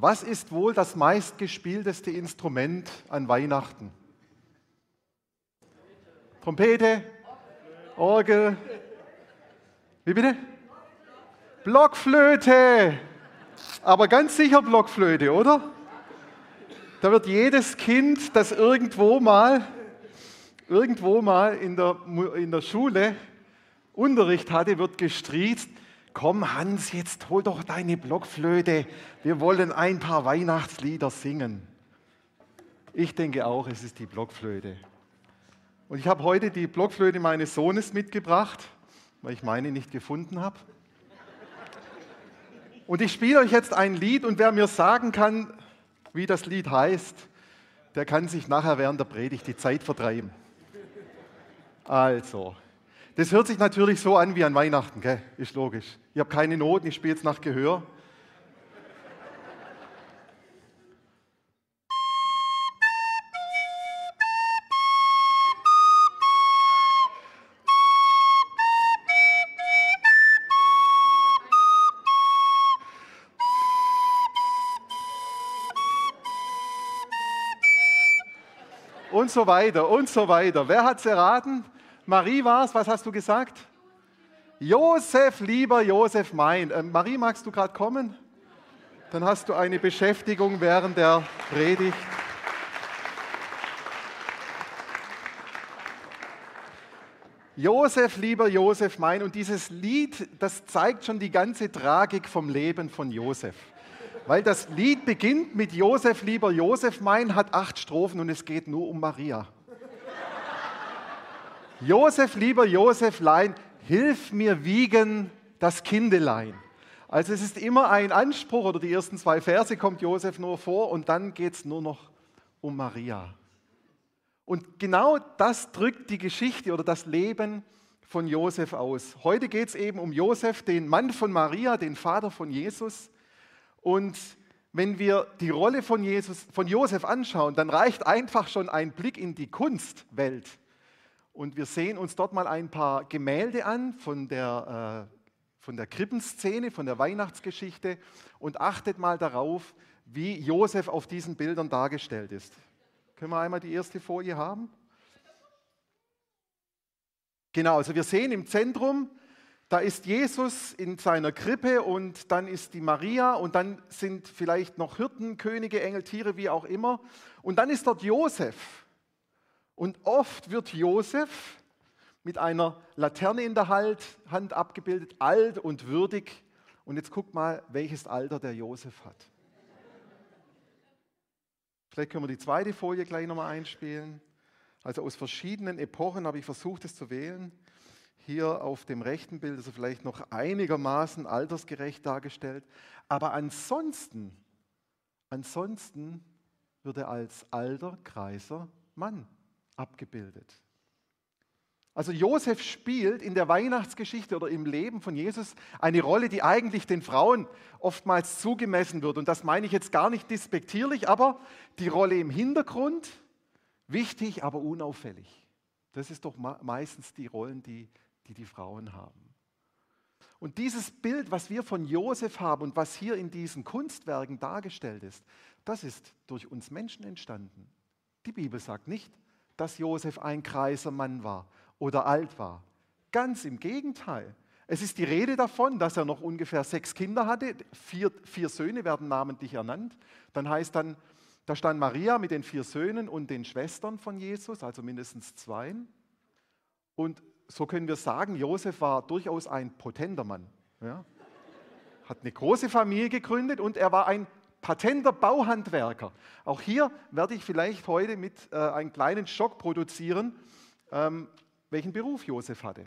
Was ist wohl das meistgespielteste Instrument an Weihnachten? Trompete? Orgel? Wie bitte? Blockflöte! Aber ganz sicher Blockflöte, oder? Da wird jedes Kind, das irgendwo mal, irgendwo mal in der, in der Schule Unterricht hatte, wird gestriezt. Komm Hans, jetzt hol doch deine Blockflöte. Wir wollen ein paar Weihnachtslieder singen. Ich denke auch, es ist die Blockflöte. Und ich habe heute die Blockflöte meines Sohnes mitgebracht, weil ich meine nicht gefunden habe. Und ich spiele euch jetzt ein Lied und wer mir sagen kann, wie das Lied heißt, der kann sich nachher während der Predigt die Zeit vertreiben. Also, das hört sich natürlich so an wie an Weihnachten, gell? ist logisch. Ich habe keine Noten, ich spiele jetzt nach Gehör. und so weiter und so weiter. Wer hat es erraten? Marie war es. Was hast du gesagt? Josef, lieber Josef mein. Äh, Marie, magst du gerade kommen? Dann hast du eine Beschäftigung während der Predigt. Josef, lieber Josef mein. Und dieses Lied, das zeigt schon die ganze Tragik vom Leben von Josef. Weil das Lied beginnt mit Josef, lieber Josef mein, hat acht Strophen und es geht nur um Maria. Josef, lieber Joseflein, hilf mir wiegen das Kindelein. Also es ist immer ein Anspruch, oder die ersten zwei Verse kommt Josef nur vor und dann geht es nur noch um Maria. Und genau das drückt die Geschichte oder das Leben von Josef aus. Heute geht es eben um Josef, den Mann von Maria, den Vater von Jesus. Und wenn wir die Rolle von, Jesus, von Josef anschauen, dann reicht einfach schon ein Blick in die Kunstwelt. Und wir sehen uns dort mal ein paar Gemälde an von der, äh, von der Krippenszene, von der Weihnachtsgeschichte und achtet mal darauf, wie Josef auf diesen Bildern dargestellt ist. Können wir einmal die erste Folie haben? Genau, also wir sehen im Zentrum da ist Jesus in seiner Krippe und dann ist die Maria und dann sind vielleicht noch Hirten, Könige, Engel, Tiere, wie auch immer. Und dann ist dort Josef. Und oft wird Josef mit einer Laterne in der Hand abgebildet, alt und würdig. Und jetzt guck mal, welches Alter der Josef hat. Vielleicht können wir die zweite Folie gleich nochmal einspielen. Also aus verschiedenen Epochen habe ich versucht, es zu wählen hier auf dem rechten Bild ist er vielleicht noch einigermaßen altersgerecht dargestellt. Aber ansonsten, ansonsten wird er als alter, kreiser Mann abgebildet. Also Josef spielt in der Weihnachtsgeschichte oder im Leben von Jesus eine Rolle, die eigentlich den Frauen oftmals zugemessen wird. Und das meine ich jetzt gar nicht despektierlich, aber die Rolle im Hintergrund, wichtig, aber unauffällig. Das ist doch meistens die Rollen, die die die Frauen haben. Und dieses Bild, was wir von Josef haben und was hier in diesen Kunstwerken dargestellt ist, das ist durch uns Menschen entstanden. Die Bibel sagt nicht, dass Josef ein kreiser Mann war oder alt war. Ganz im Gegenteil. Es ist die Rede davon, dass er noch ungefähr sechs Kinder hatte. Vier, vier Söhne werden namentlich ernannt. Dann heißt dann, da stand Maria mit den vier Söhnen und den Schwestern von Jesus, also mindestens zwei. Und so können wir sagen, Josef war durchaus ein potenter Mann. Ja? Hat eine große Familie gegründet und er war ein patenter Bauhandwerker. Auch hier werde ich vielleicht heute mit äh, einem kleinen Schock produzieren, ähm, welchen Beruf Josef hatte.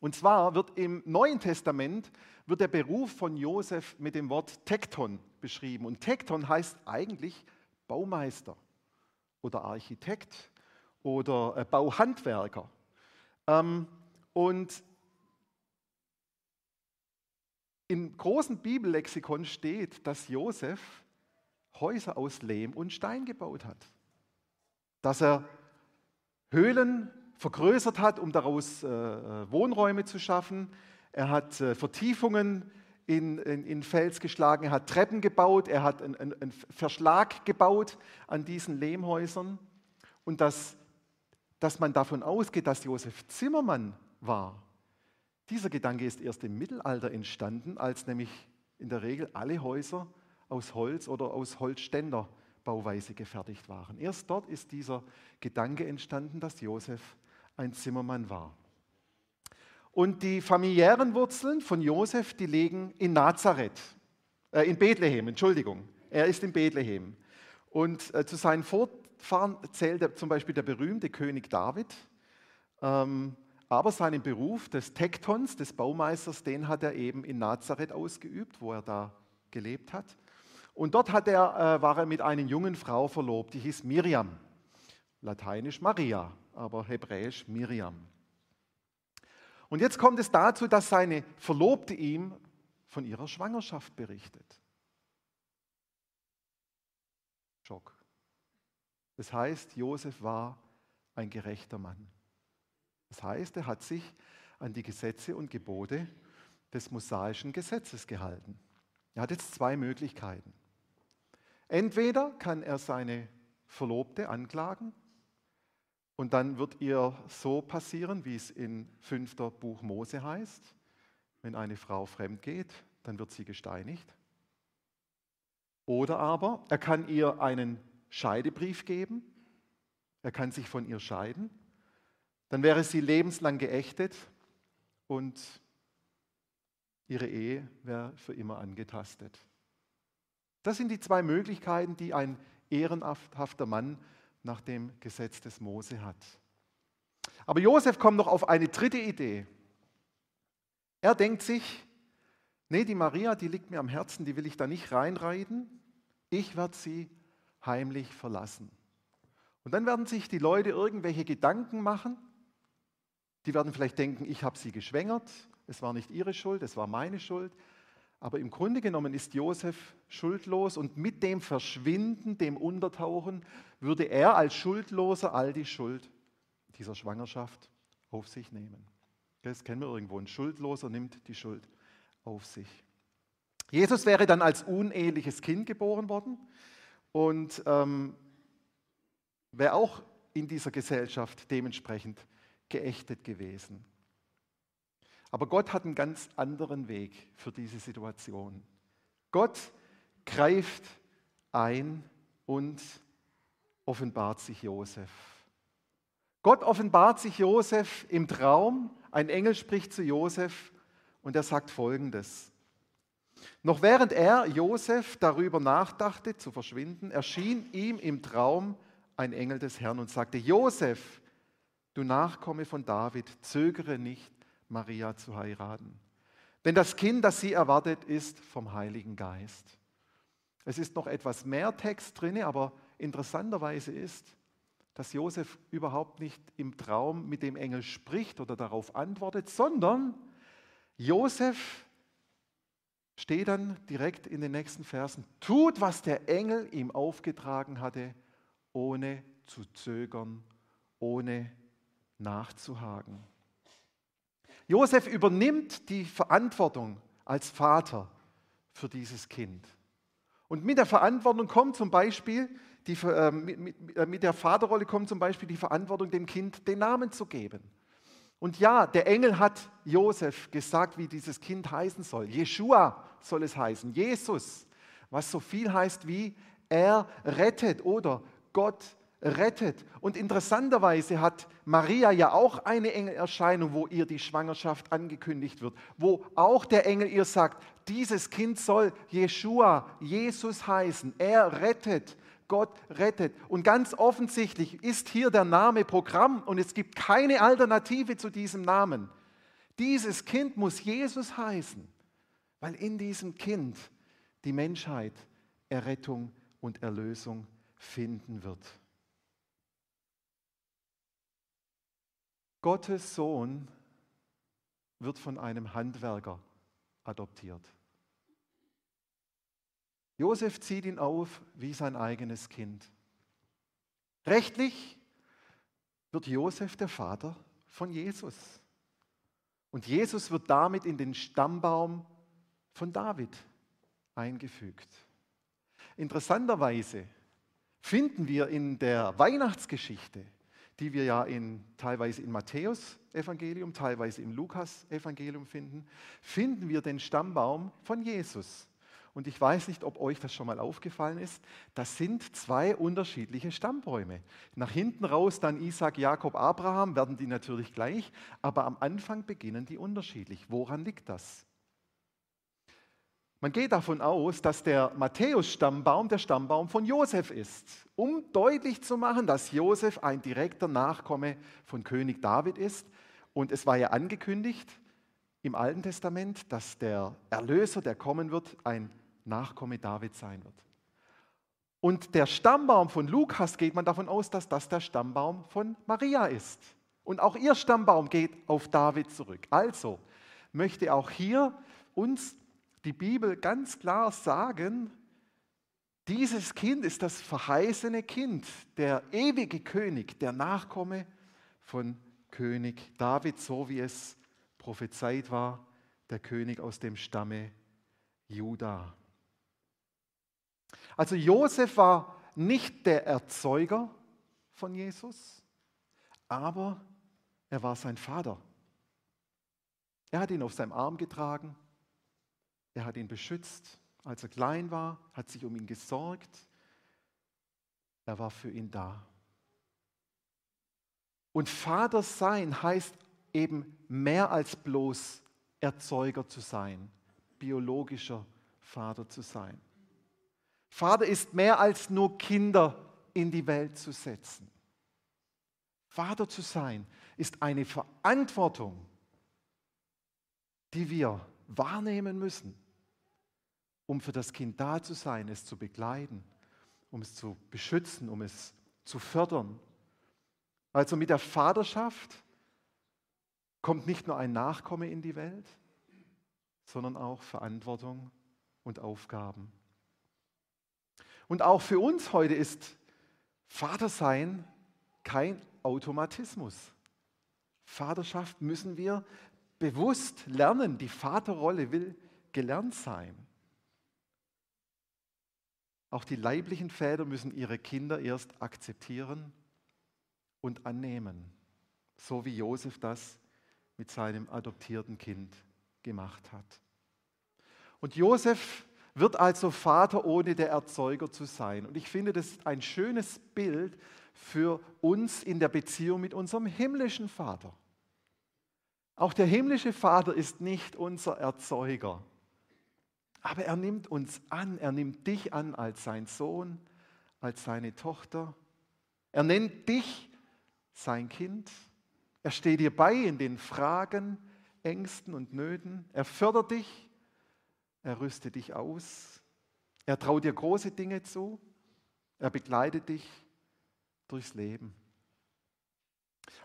Und zwar wird im Neuen Testament wird der Beruf von Josef mit dem Wort Tekton beschrieben. Und Tekton heißt eigentlich Baumeister oder Architekt oder äh, Bauhandwerker. Ähm, und im großen Bibellexikon steht, dass Josef Häuser aus Lehm und Stein gebaut hat. Dass er Höhlen vergrößert hat, um daraus äh, äh Wohnräume zu schaffen. Er hat äh, Vertiefungen in, in, in Fels geschlagen, er hat Treppen gebaut, er hat einen, einen Verschlag gebaut an diesen Lehmhäusern. Und dass, dass man davon ausgeht, dass Josef Zimmermann war, dieser Gedanke ist erst im Mittelalter entstanden, als nämlich in der Regel alle Häuser aus Holz oder aus Holzständerbauweise gefertigt waren. Erst dort ist dieser Gedanke entstanden, dass Josef ein Zimmermann war. Und die familiären Wurzeln von Josef, die liegen in Nazareth, äh, in Bethlehem, Entschuldigung. Er ist in Bethlehem. Und äh, zu seinen Vorfahren zählt zum Beispiel der berühmte König David. Ähm, aber seinen Beruf des Tektons, des Baumeisters, den hat er eben in Nazareth ausgeübt, wo er da gelebt hat. Und dort hat er, äh, war er mit einer jungen Frau verlobt, die hieß Miriam. Lateinisch Maria, aber hebräisch Miriam. Und jetzt kommt es dazu, dass seine Verlobte ihm von ihrer Schwangerschaft berichtet. Schock. Das heißt, Josef war ein gerechter Mann. Das heißt, er hat sich an die Gesetze und Gebote des mosaischen Gesetzes gehalten. Er hat jetzt zwei Möglichkeiten. Entweder kann er seine Verlobte anklagen und dann wird ihr so passieren, wie es in 5. Buch Mose heißt. Wenn eine Frau fremd geht, dann wird sie gesteinigt. Oder aber er kann ihr einen Scheidebrief geben. Er kann sich von ihr scheiden. Dann wäre sie lebenslang geächtet und ihre Ehe wäre für immer angetastet. Das sind die zwei Möglichkeiten, die ein ehrenhafter Mann nach dem Gesetz des Mose hat. Aber Josef kommt noch auf eine dritte Idee. Er denkt sich, nee, die Maria, die liegt mir am Herzen, die will ich da nicht reinreiten. Ich werde sie heimlich verlassen. Und dann werden sich die Leute irgendwelche Gedanken machen. Die werden vielleicht denken, ich habe sie geschwängert, es war nicht ihre Schuld, es war meine Schuld. Aber im Grunde genommen ist Josef schuldlos und mit dem Verschwinden, dem Untertauchen, würde er als Schuldloser all die Schuld dieser Schwangerschaft auf sich nehmen. Das kennen wir irgendwo. Ein Schuldloser nimmt die Schuld auf sich. Jesus wäre dann als uneheliches Kind geboren worden und ähm, wäre auch in dieser Gesellschaft dementsprechend geächtet gewesen. Aber Gott hat einen ganz anderen Weg für diese Situation. Gott greift ein und offenbart sich Josef. Gott offenbart sich Josef im Traum. Ein Engel spricht zu Josef und er sagt folgendes. Noch während er, Josef, darüber nachdachte, zu verschwinden, erschien ihm im Traum ein Engel des Herrn und sagte, Josef, du Nachkomme von David, zögere nicht, Maria zu heiraten. Denn das Kind, das sie erwartet, ist vom Heiligen Geist. Es ist noch etwas mehr Text drin, aber interessanterweise ist, dass Josef überhaupt nicht im Traum mit dem Engel spricht oder darauf antwortet, sondern Josef steht dann direkt in den nächsten Versen, tut, was der Engel ihm aufgetragen hatte, ohne zu zögern, ohne nachzuhaken. Josef übernimmt die Verantwortung als Vater für dieses Kind. Und mit der Verantwortung kommt zum Beispiel, die, äh, mit, äh, mit der Vaterrolle kommt zum Beispiel die Verantwortung, dem Kind den Namen zu geben. Und ja, der Engel hat Josef gesagt, wie dieses Kind heißen soll. Jeshua soll es heißen, Jesus, was so viel heißt wie er rettet oder Gott rettet. Und interessanterweise hat Maria ja auch eine Engelerscheinung, wo ihr die Schwangerschaft angekündigt wird, wo auch der Engel ihr sagt, dieses Kind soll Jeshua, Jesus heißen. Er rettet. Gott rettet. Und ganz offensichtlich ist hier der Name Programm und es gibt keine Alternative zu diesem Namen. Dieses Kind muss Jesus heißen, weil in diesem Kind die Menschheit Errettung und Erlösung finden wird. Gottes Sohn wird von einem Handwerker adoptiert. Josef zieht ihn auf wie sein eigenes Kind. Rechtlich wird Josef der Vater von Jesus. Und Jesus wird damit in den Stammbaum von David eingefügt. Interessanterweise finden wir in der Weihnachtsgeschichte, die wir ja in, teilweise im Matthäus-Evangelium, teilweise im Lukas-Evangelium finden, finden wir den Stammbaum von Jesus. Und ich weiß nicht, ob euch das schon mal aufgefallen ist. Das sind zwei unterschiedliche Stammbäume. Nach hinten raus dann Isaac, Jakob, Abraham werden die natürlich gleich, aber am Anfang beginnen die unterschiedlich. Woran liegt das? Man geht davon aus, dass der Matthäus-Stammbaum der Stammbaum von Josef ist, um deutlich zu machen, dass Josef ein direkter Nachkomme von König David ist. Und es war ja angekündigt im Alten Testament, dass der Erlöser, der kommen wird, ein Nachkomme David sein wird. Und der Stammbaum von Lukas geht man davon aus, dass das der Stammbaum von Maria ist. Und auch ihr Stammbaum geht auf David zurück. Also möchte auch hier uns die Bibel ganz klar sagen, dieses Kind ist das verheißene Kind, der ewige König, der Nachkomme von König David, so wie es prophezeit war, der König aus dem Stamme Juda. Also Josef war nicht der Erzeuger von Jesus, aber er war sein Vater. Er hat ihn auf seinem Arm getragen, er hat ihn beschützt, als er klein war, hat sich um ihn gesorgt. Er war für ihn da. Und Vater sein heißt eben mehr als bloß Erzeuger zu sein, biologischer Vater zu sein. Vater ist mehr als nur Kinder in die Welt zu setzen. Vater zu sein ist eine Verantwortung, die wir wahrnehmen müssen, um für das Kind da zu sein, es zu begleiten, um es zu beschützen, um es zu fördern. Also mit der Vaterschaft kommt nicht nur ein Nachkomme in die Welt, sondern auch Verantwortung und Aufgaben. Und auch für uns heute ist Vatersein kein Automatismus. Vaterschaft müssen wir bewusst lernen. Die Vaterrolle will gelernt sein. Auch die leiblichen Väter müssen ihre Kinder erst akzeptieren und annehmen, so wie Josef das mit seinem adoptierten Kind gemacht hat. Und Josef wird also Vater, ohne der Erzeuger zu sein. Und ich finde, das ist ein schönes Bild für uns in der Beziehung mit unserem himmlischen Vater. Auch der himmlische Vater ist nicht unser Erzeuger, aber er nimmt uns an, er nimmt dich an als sein Sohn, als seine Tochter. Er nennt dich sein Kind. Er steht dir bei in den Fragen, Ängsten und Nöten. Er fördert dich, er rüstet dich aus, er traut dir große Dinge zu, er begleitet dich durchs Leben.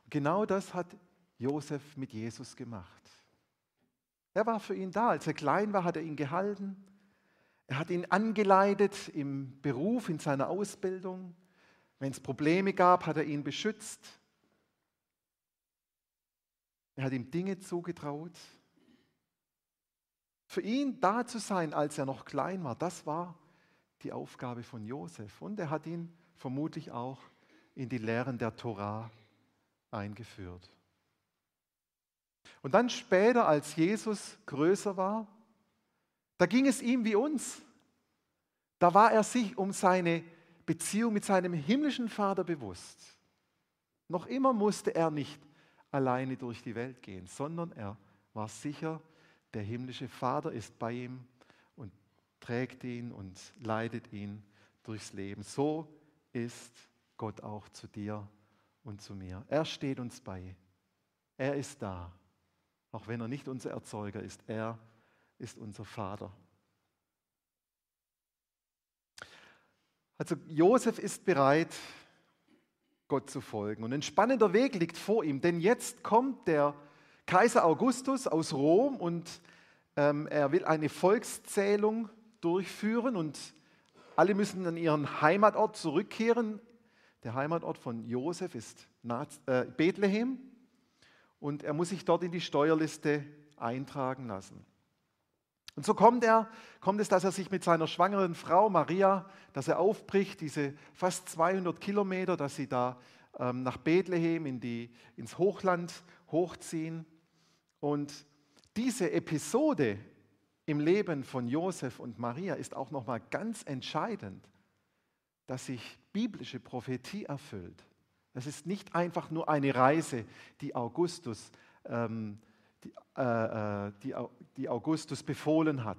genau das hat Josef mit Jesus gemacht. Er war für ihn da. Als er klein war, hat er ihn gehalten. Er hat ihn angeleitet im Beruf, in seiner Ausbildung. Wenn es Probleme gab, hat er ihn beschützt. Er hat ihm Dinge zugetraut. Für ihn da zu sein, als er noch klein war, das war die Aufgabe von Josef. Und er hat ihn vermutlich auch in die Lehren der Torah eingeführt. Und dann später, als Jesus größer war, da ging es ihm wie uns. Da war er sich um seine Beziehung mit seinem himmlischen Vater bewusst. Noch immer musste er nicht alleine durch die Welt gehen, sondern er war sicher, der himmlische Vater ist bei ihm und trägt ihn und leitet ihn durchs Leben. So ist Gott auch zu dir und zu mir. Er steht uns bei. Er ist da. Auch wenn er nicht unser Erzeuger ist, er ist unser Vater. Also Josef ist bereit, Gott zu folgen. Und ein spannender Weg liegt vor ihm, denn jetzt kommt der Kaiser Augustus aus Rom und ähm, er will eine Volkszählung durchführen und alle müssen an ihren Heimatort zurückkehren. Der Heimatort von Josef ist äh, Bethlehem und er muss sich dort in die Steuerliste eintragen lassen. Und so kommt, er, kommt es, dass er sich mit seiner schwangeren Frau Maria, dass er aufbricht, diese fast 200 Kilometer, dass sie da ähm, nach Bethlehem in die, ins Hochland hochziehen. Und diese Episode im Leben von Josef und Maria ist auch nochmal ganz entscheidend, dass sich biblische Prophetie erfüllt. Das ist nicht einfach nur eine Reise, die Augustus, ähm, die, äh, äh die, die Augustus befohlen hat,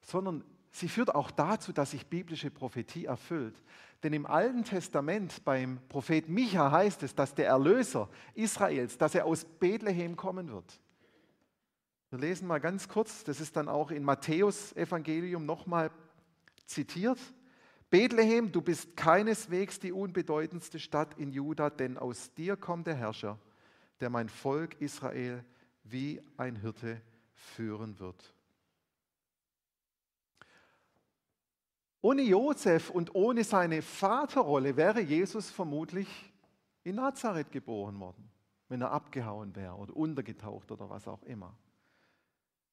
sondern sie führt auch dazu, dass sich biblische Prophetie erfüllt. Denn im Alten Testament beim Prophet Micha heißt es, dass der Erlöser Israels, dass er aus Bethlehem kommen wird. Wir lesen mal ganz kurz, das ist dann auch in Matthäus Evangelium nochmal zitiert. Bethlehem, du bist keineswegs die unbedeutendste Stadt in Juda, denn aus dir kommt der Herrscher, der mein Volk Israel wie ein Hirte führen wird. Ohne Josef und ohne seine Vaterrolle wäre Jesus vermutlich in Nazareth geboren worden, wenn er abgehauen wäre oder untergetaucht oder was auch immer.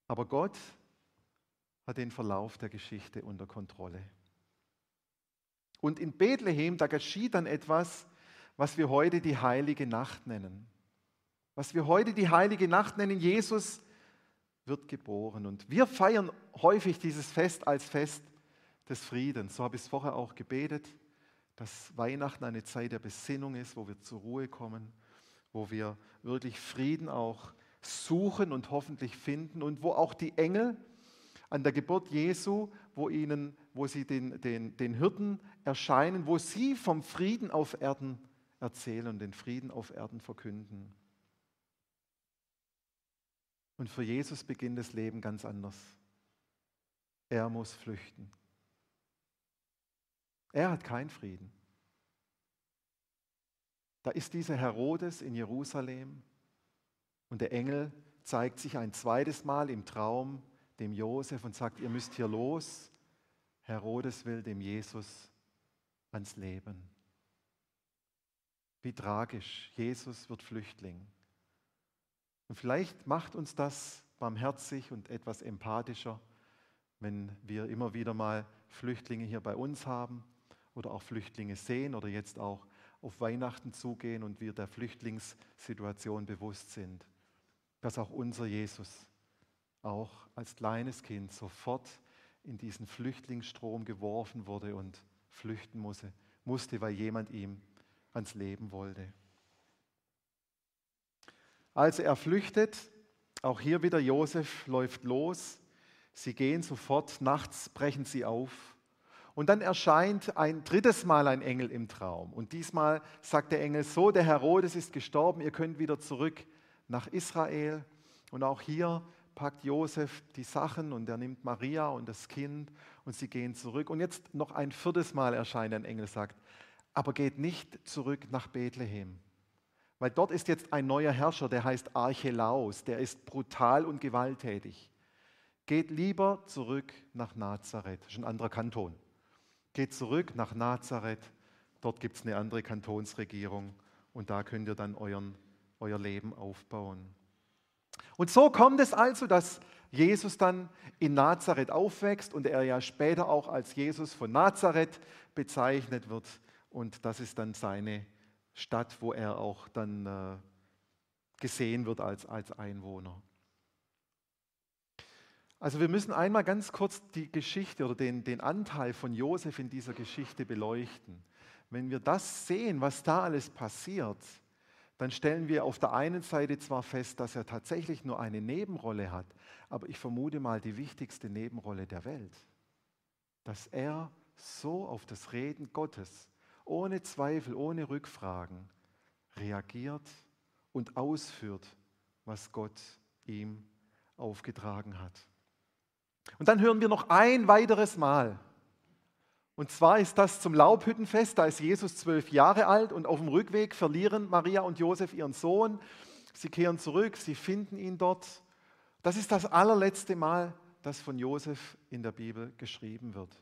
Aber Gott hat den Verlauf der Geschichte unter Kontrolle. Und in Bethlehem, da geschieht dann etwas, was wir heute die heilige Nacht nennen. Was wir heute die heilige Nacht nennen, Jesus wird geboren. Und wir feiern häufig dieses Fest als Fest des Friedens. So habe ich es vorher auch gebetet, dass Weihnachten eine Zeit der Besinnung ist, wo wir zur Ruhe kommen, wo wir wirklich Frieden auch suchen und hoffentlich finden und wo auch die Engel an der Geburt Jesu, wo, ihnen, wo sie den, den, den Hirten erscheinen, wo sie vom Frieden auf Erden erzählen und den Frieden auf Erden verkünden. Und für Jesus beginnt das Leben ganz anders. Er muss flüchten. Er hat keinen Frieden. Da ist dieser Herodes in Jerusalem, und der Engel zeigt sich ein zweites Mal im Traum dem Josef und sagt, ihr müsst hier los. Herodes will dem Jesus ans Leben. Wie tragisch. Jesus wird Flüchtling. Und vielleicht macht uns das barmherzig und etwas empathischer, wenn wir immer wieder mal Flüchtlinge hier bei uns haben oder auch Flüchtlinge sehen oder jetzt auch auf Weihnachten zugehen und wir der Flüchtlingssituation bewusst sind dass auch unser Jesus auch als kleines Kind sofort in diesen Flüchtlingsstrom geworfen wurde und flüchten musste, musste, weil jemand ihm ans Leben wollte. Also er flüchtet, auch hier wieder Josef läuft los, sie gehen sofort, nachts brechen sie auf und dann erscheint ein drittes Mal ein Engel im Traum und diesmal sagt der Engel so, der Herodes ist gestorben, ihr könnt wieder zurück nach Israel. Und auch hier packt Josef die Sachen und er nimmt Maria und das Kind und sie gehen zurück. Und jetzt noch ein viertes Mal erscheint ein Engel, sagt, aber geht nicht zurück nach Bethlehem. Weil dort ist jetzt ein neuer Herrscher, der heißt Archelaus, der ist brutal und gewalttätig. Geht lieber zurück nach Nazareth, das ist ein anderer Kanton. Geht zurück nach Nazareth, dort gibt es eine andere Kantonsregierung und da könnt ihr dann euren euer Leben aufbauen. Und so kommt es also, dass Jesus dann in Nazareth aufwächst und er ja später auch als Jesus von Nazareth bezeichnet wird. Und das ist dann seine Stadt, wo er auch dann äh, gesehen wird als, als Einwohner. Also wir müssen einmal ganz kurz die Geschichte oder den, den Anteil von Josef in dieser Geschichte beleuchten. Wenn wir das sehen, was da alles passiert, dann stellen wir auf der einen Seite zwar fest, dass er tatsächlich nur eine Nebenrolle hat, aber ich vermute mal die wichtigste Nebenrolle der Welt, dass er so auf das Reden Gottes ohne Zweifel, ohne Rückfragen reagiert und ausführt, was Gott ihm aufgetragen hat. Und dann hören wir noch ein weiteres Mal und zwar ist das zum Laubhüttenfest, da ist Jesus zwölf Jahre alt und auf dem Rückweg verlieren Maria und Josef ihren Sohn. Sie kehren zurück, sie finden ihn dort. Das ist das allerletzte Mal, das von Josef in der Bibel geschrieben wird.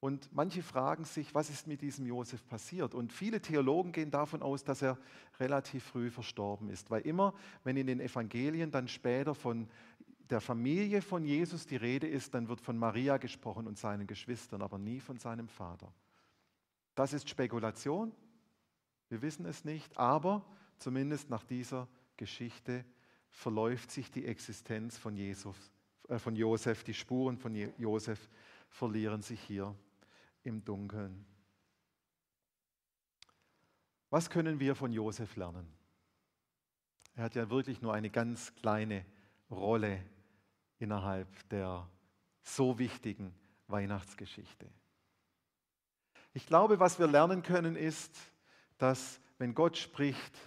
Und manche fragen sich, was ist mit diesem Josef passiert? Und viele Theologen gehen davon aus, dass er relativ früh verstorben ist, weil immer, wenn in den Evangelien dann später von der Familie von Jesus die Rede ist, dann wird von Maria gesprochen und seinen Geschwistern, aber nie von seinem Vater. Das ist Spekulation, wir wissen es nicht, aber zumindest nach dieser Geschichte verläuft sich die Existenz von, Jesus, äh, von Josef, die Spuren von Josef verlieren sich hier im Dunkeln. Was können wir von Josef lernen? Er hat ja wirklich nur eine ganz kleine Rolle innerhalb der so wichtigen Weihnachtsgeschichte. Ich glaube, was wir lernen können, ist, dass wenn Gott spricht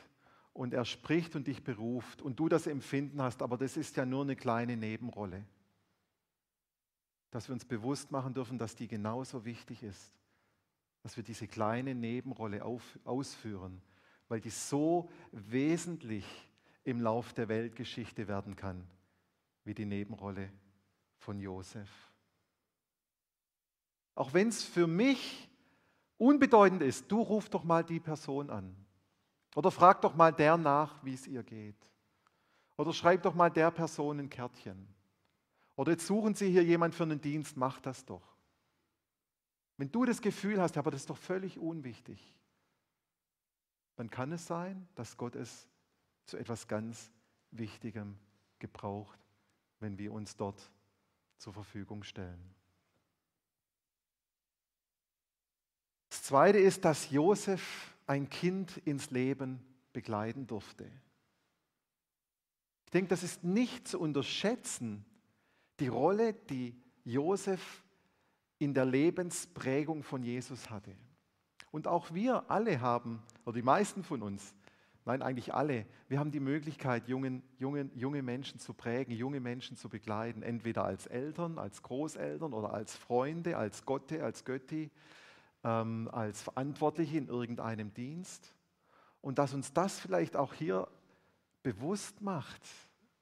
und er spricht und dich beruft und du das Empfinden hast, aber das ist ja nur eine kleine Nebenrolle, dass wir uns bewusst machen dürfen, dass die genauso wichtig ist, dass wir diese kleine Nebenrolle auf, ausführen, weil die so wesentlich im Lauf der Weltgeschichte werden kann wie die Nebenrolle von Josef. Auch wenn es für mich unbedeutend ist, du ruf doch mal die Person an. Oder frag doch mal der nach, wie es ihr geht. Oder schreib doch mal der Person ein Kärtchen. Oder jetzt suchen Sie hier jemand für einen Dienst, mach das doch. Wenn du das Gefühl hast, aber das ist doch völlig unwichtig, dann kann es sein, dass Gott es zu etwas ganz Wichtigem gebraucht wenn wir uns dort zur Verfügung stellen. Das Zweite ist, dass Josef ein Kind ins Leben begleiten durfte. Ich denke, das ist nicht zu unterschätzen, die Rolle, die Josef in der Lebensprägung von Jesus hatte. Und auch wir alle haben, oder die meisten von uns, Nein, eigentlich alle. Wir haben die Möglichkeit, jungen, jungen, junge Menschen zu prägen, junge Menschen zu begleiten, entweder als Eltern, als Großeltern oder als Freunde, als Gotte, als Götti, ähm, als Verantwortliche in irgendeinem Dienst. Und dass uns das vielleicht auch hier bewusst macht,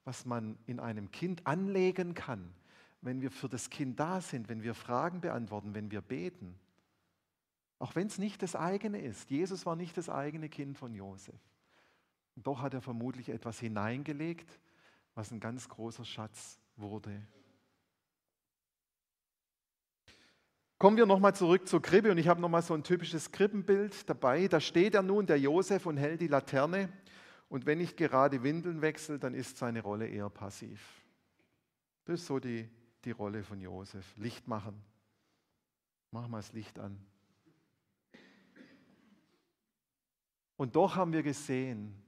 was man in einem Kind anlegen kann, wenn wir für das Kind da sind, wenn wir Fragen beantworten, wenn wir beten. Auch wenn es nicht das eigene ist. Jesus war nicht das eigene Kind von Josef. Und doch hat er vermutlich etwas hineingelegt, was ein ganz großer Schatz wurde. Kommen wir nochmal zurück zur Krippe und ich habe nochmal so ein typisches Krippenbild dabei. Da steht er nun, der Josef, und hält die Laterne. Und wenn ich gerade Windeln wechsle, dann ist seine Rolle eher passiv. Das ist so die, die Rolle von Josef. Licht machen. Mach mal das Licht an. Und doch haben wir gesehen,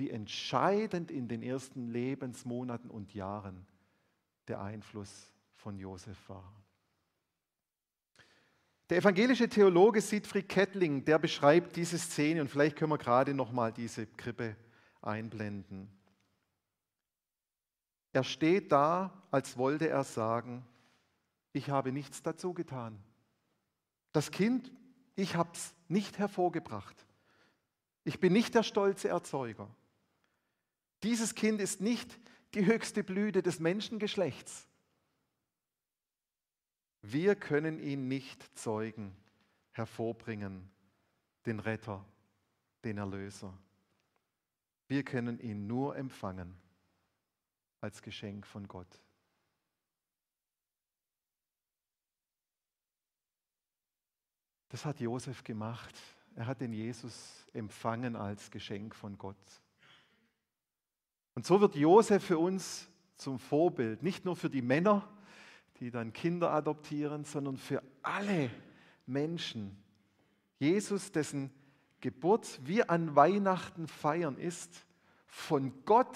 wie entscheidend in den ersten Lebensmonaten und Jahren der Einfluss von Josef war. Der evangelische Theologe Siegfried Kettling, der beschreibt diese Szene und vielleicht können wir gerade noch mal diese Krippe einblenden. Er steht da, als wollte er sagen, ich habe nichts dazu getan. Das Kind, ich habe es nicht hervorgebracht. Ich bin nicht der stolze Erzeuger. Dieses Kind ist nicht die höchste Blüte des Menschengeschlechts. Wir können ihn nicht zeugen, hervorbringen, den Retter, den Erlöser. Wir können ihn nur empfangen als Geschenk von Gott. Das hat Josef gemacht. Er hat den Jesus empfangen als Geschenk von Gott. Und so wird Josef für uns zum Vorbild, nicht nur für die Männer, die dann Kinder adoptieren, sondern für alle Menschen. Jesus, dessen Geburt wir an Weihnachten feiern, ist von Gott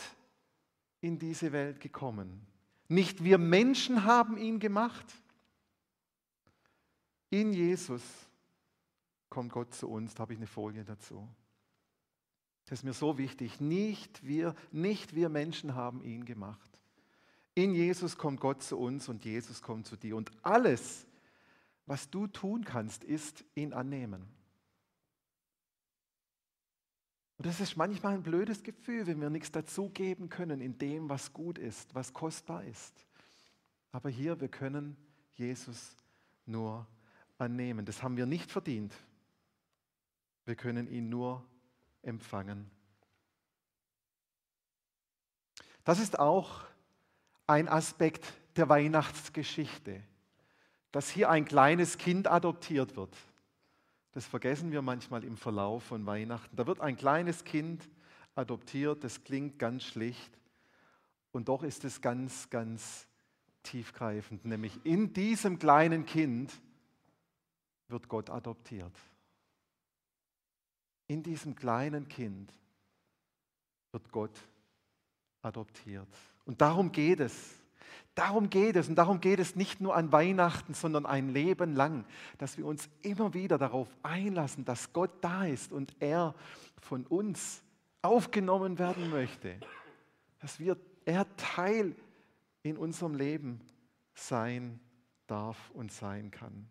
in diese Welt gekommen. Nicht wir Menschen haben ihn gemacht. In Jesus kommt Gott zu uns. Da habe ich eine Folie dazu. Das ist mir so wichtig. Nicht wir, nicht wir Menschen haben ihn gemacht. In Jesus kommt Gott zu uns und Jesus kommt zu dir. Und alles, was du tun kannst, ist ihn annehmen. Und das ist manchmal ein blödes Gefühl, wenn wir nichts dazugeben können in dem, was gut ist, was kostbar ist. Aber hier, wir können Jesus nur annehmen. Das haben wir nicht verdient. Wir können ihn nur annehmen empfangen. Das ist auch ein Aspekt der Weihnachtsgeschichte, dass hier ein kleines Kind adoptiert wird. Das vergessen wir manchmal im Verlauf von Weihnachten. Da wird ein kleines Kind adoptiert, das klingt ganz schlicht und doch ist es ganz, ganz tiefgreifend, nämlich in diesem kleinen Kind wird Gott adoptiert. In diesem kleinen Kind wird Gott adoptiert. Und darum geht es. Darum geht es. Und darum geht es nicht nur an Weihnachten, sondern ein Leben lang, dass wir uns immer wieder darauf einlassen, dass Gott da ist und er von uns aufgenommen werden möchte. Dass wir, er Teil in unserem Leben sein darf und sein kann.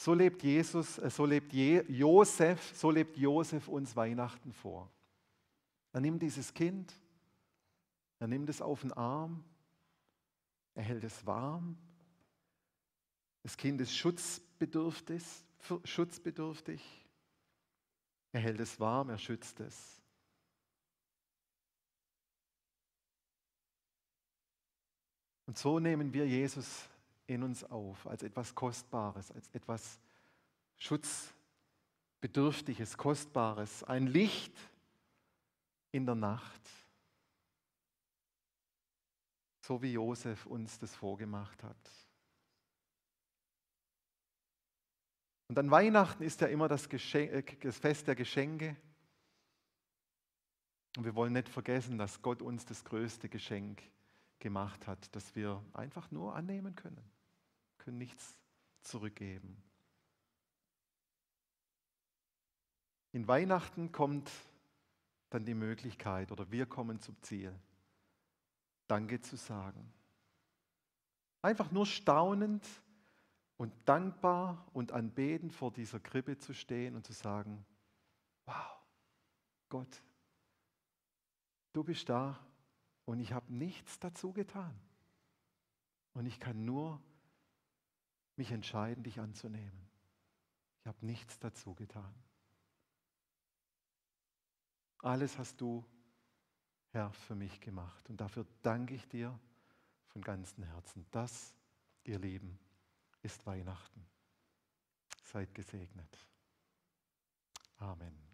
So lebt Jesus, äh, so lebt Josef, so lebt Josef uns Weihnachten vor. Er nimmt dieses Kind, er nimmt es auf den Arm, er hält es warm. Das Kind ist schutzbedürftig, schutzbedürftig. Er hält es warm, er schützt es. Und so nehmen wir Jesus in uns auf als etwas Kostbares, als etwas Schutzbedürftiges, Kostbares, ein Licht in der Nacht, so wie Josef uns das vorgemacht hat. Und an Weihnachten ist ja immer das, Geschenk, äh, das Fest der Geschenke. Und wir wollen nicht vergessen, dass Gott uns das größte Geschenk gemacht hat, das wir einfach nur annehmen können können nichts zurückgeben. In Weihnachten kommt dann die Möglichkeit oder wir kommen zum Ziel, Danke zu sagen. Einfach nur staunend und dankbar und anbetend vor dieser Krippe zu stehen und zu sagen, wow, Gott, du bist da und ich habe nichts dazu getan. Und ich kann nur mich entscheiden, dich anzunehmen. Ich habe nichts dazu getan. Alles hast du, Herr, für mich gemacht. Und dafür danke ich dir von ganzem Herzen. Das, ihr Lieben, ist Weihnachten. Seid gesegnet. Amen.